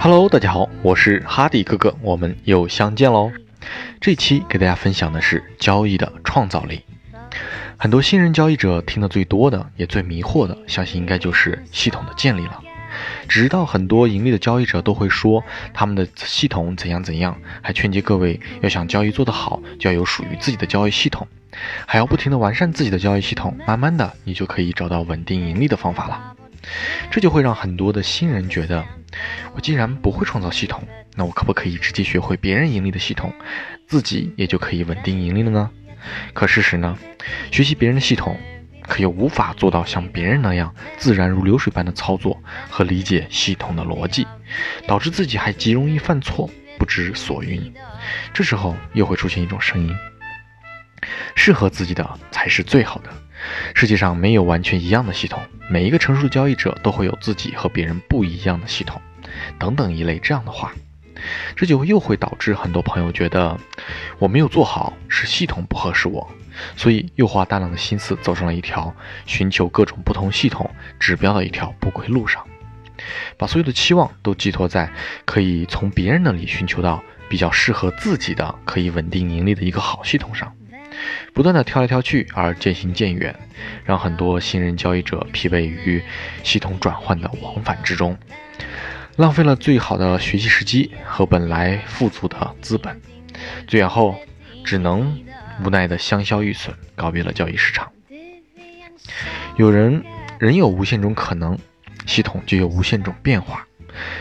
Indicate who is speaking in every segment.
Speaker 1: Hello，大家好，我是哈迪哥哥，我们又相见喽。这期给大家分享的是交易的创造力。很多新人交易者听得最多的，也最迷惑的，相信应该就是系统的建立了。直到很多盈利的交易者都会说他们的系统怎样怎样，还劝诫各位要想交易做得好，就要有属于自己的交易系统，还要不停的完善自己的交易系统，慢慢的你就可以找到稳定盈利的方法了。这就会让很多的新人觉得，我既然不会创造系统，那我可不可以直接学会别人盈利的系统，自己也就可以稳定盈利了呢？可事实呢，学习别人的系统，可又无法做到像别人那样自然如流水般的操作和理解系统的逻辑，导致自己还极容易犯错，不知所云。这时候又会出现一种声音：适合自己的才是最好的。世界上没有完全一样的系统，每一个成熟的交易者都会有自己和别人不一样的系统，等等一类这样的话，这就又会导致很多朋友觉得我没有做好，是系统不合适我，所以又花大量的心思走上了一条寻求各种不同系统指标的一条不归路上，把所有的期望都寄托在可以从别人那里寻求到比较适合自己的、可以稳定盈利的一个好系统上。不断的挑来挑去而渐行渐远，让很多新人交易者疲惫于系统转换的往返之中，浪费了最好的学习时机和本来富足的资本，最后只能无奈的香消玉损，告别了交易市场。有人人有无限种可能，系统就有无限种变化。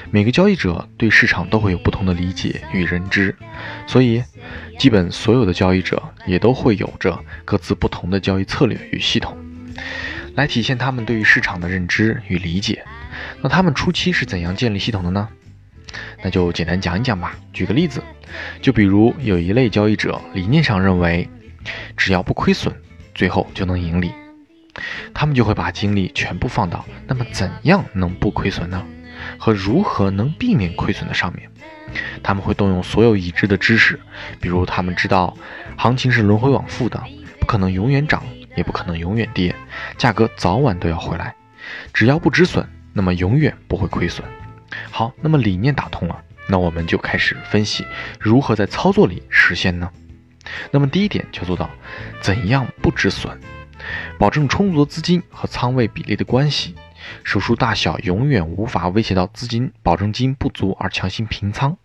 Speaker 1: 每个交易者对市场都会有不同的理解与认知，所以。基本所有的交易者也都会有着各自不同的交易策略与系统，来体现他们对于市场的认知与理解。那他们初期是怎样建立系统的呢？那就简单讲一讲吧。举个例子，就比如有一类交易者理念上认为，只要不亏损，最后就能盈利，他们就会把精力全部放到那么怎样能不亏损呢？和如何能避免亏损的上面。他们会动用所有已知的知识，比如他们知道行情是轮回往复的，不可能永远涨，也不可能永远跌，价格早晚都要回来。只要不止损，那么永远不会亏损。好，那么理念打通了，那我们就开始分析如何在操作里实现呢？那么第一点就做到怎样不止损，保证充足的资金和仓位比例的关系。手术大小永远无法威胁到资金保证金不足而强行平仓。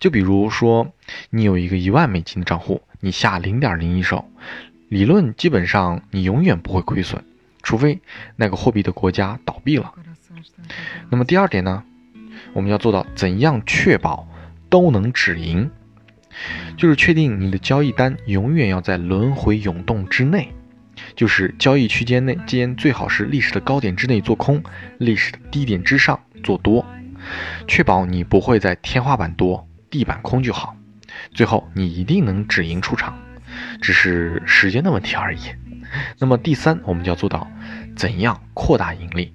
Speaker 1: 就比如说，你有一个一万美金的账户，你下零点零一手，理论基本上你永远不会亏损，除非那个货币的国家倒闭了。那么第二点呢，我们要做到怎样确保都能止盈，就是确定你的交易单永远要在轮回涌动之内。就是交易区间内间最好是历史的高点之内做空，历史的低点之上做多，确保你不会在天花板多地板空就好。最后你一定能止盈出场，只是时间的问题而已。那么第三，我们就要做到怎样扩大盈利。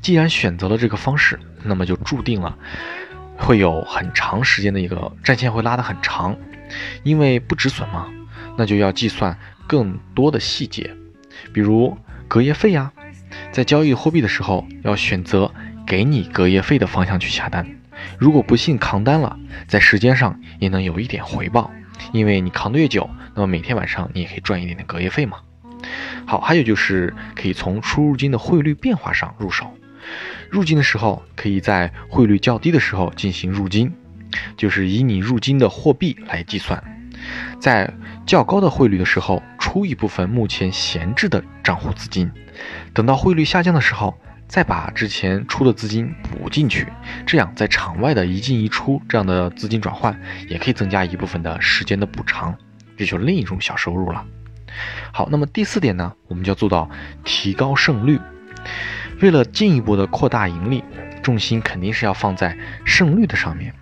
Speaker 1: 既然选择了这个方式，那么就注定了会有很长时间的一个战线会拉得很长，因为不止损嘛，那就要计算。更多的细节，比如隔夜费呀，在交易货币的时候要选择给你隔夜费的方向去下单。如果不幸扛单了，在时间上也能有一点回报，因为你扛得越久，那么每天晚上你也可以赚一点点隔夜费嘛。好，还有就是可以从出入金的汇率变化上入手。入金的时候，可以在汇率较低的时候进行入金，就是以你入金的货币来计算，在较高的汇率的时候。出一部分目前闲置的账户资金，等到汇率下降的时候，再把之前出的资金补进去，这样在场外的一进一出这样的资金转换，也可以增加一部分的时间的补偿，这就是另一种小收入了。好，那么第四点呢，我们就要做到提高胜率。为了进一步的扩大盈利，重心肯定是要放在胜率的上面。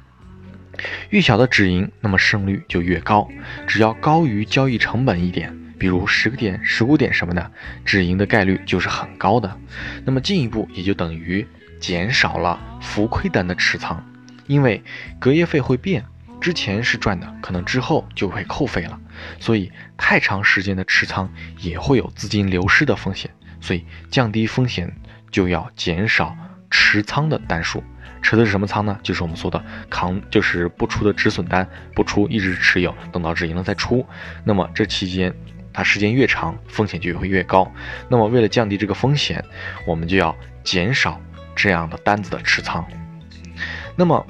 Speaker 1: 越小的止盈，那么胜率就越高，只要高于交易成本一点。比如十个点、十五点什么的，止盈的概率就是很高的。那么进一步也就等于减少了浮亏单的持仓，因为隔夜费会变，之前是赚的，可能之后就会扣费了，所以太长时间的持仓也会有资金流失的风险。所以降低风险就要减少持仓的单数。持的是什么仓呢？就是我们说的扛，就是不出的止损单，不出一直持有，等到止盈了再出。那么这期间它时间越长，风险就会越高。那么为了降低这个风险，我们就要减少这样的单子的持仓。那么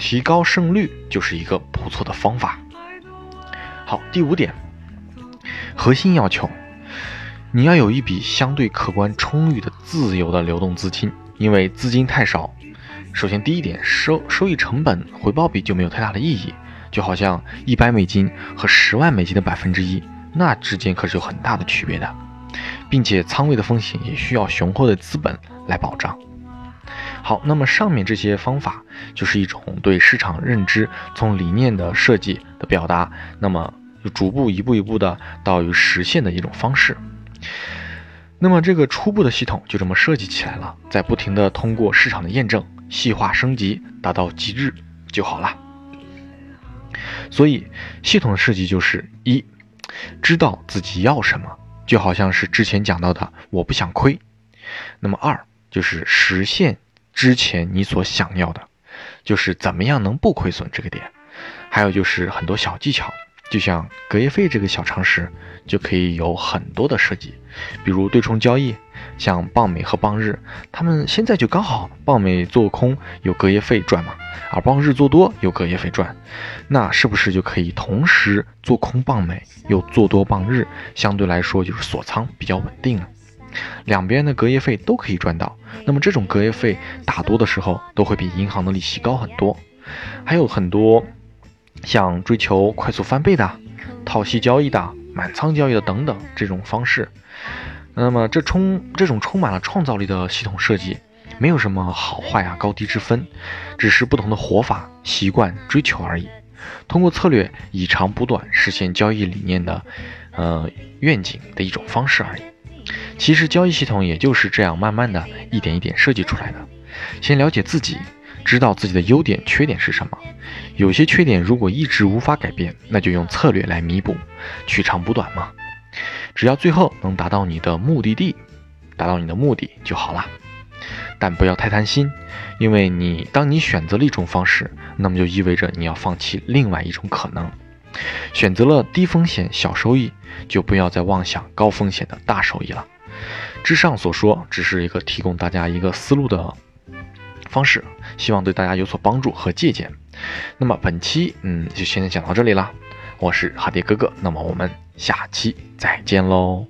Speaker 1: 提高胜率就是一个不错的方法。好，第五点，核心要求，你要有一笔相对客观充裕的自由的流动资金，因为资金太少。首先，第一点，收收益成本回报比就没有太大的意义，就好像一百美金和十万美金的百分之一，那之间可是有很大的区别的，并且仓位的风险也需要雄厚的资本来保障。好，那么上面这些方法就是一种对市场认知从理念的设计的表达，那么就逐步一步一步的到于实现的一种方式。那么这个初步的系统就这么设计起来了，在不停的通过市场的验证。细化升级，达到极致就好了。所以，系统的设计就是一，知道自己要什么，就好像是之前讲到的，我不想亏。那么二就是实现之前你所想要的，就是怎么样能不亏损这个点。还有就是很多小技巧，就像隔夜费这个小常识，就可以有很多的设计，比如对冲交易。像棒美和棒日，他们现在就刚好棒美做空有隔夜费赚嘛，而棒日做多有隔夜费赚，那是不是就可以同时做空棒美又做多棒日？相对来说就是锁仓比较稳定了，两边的隔夜费都可以赚到。那么这种隔夜费大多的时候都会比银行的利息高很多。还有很多像追求快速翻倍的、套息交易的、满仓交易的等等这种方式。那么，这充这种充满了创造力的系统设计，没有什么好坏啊高低之分，只是不同的活法、习惯、追求而已。通过策略以长补短，实现交易理念的，呃愿景的一种方式而已。其实交易系统也就是这样慢慢的一点一点设计出来的。先了解自己，知道自己的优点、缺点是什么。有些缺点如果一直无法改变，那就用策略来弥补，取长补短嘛。只要最后能达到你的目的地，达到你的目的就好了。但不要太贪心，因为你当你选择了一种方式，那么就意味着你要放弃另外一种可能。选择了低风险小收益，就不要再妄想高风险的大收益了。之上所说只是一个提供大家一个思路的方式，希望对大家有所帮助和借鉴。那么本期嗯就先讲到这里啦。我是哈迪哥哥，那么我们下期再见喽。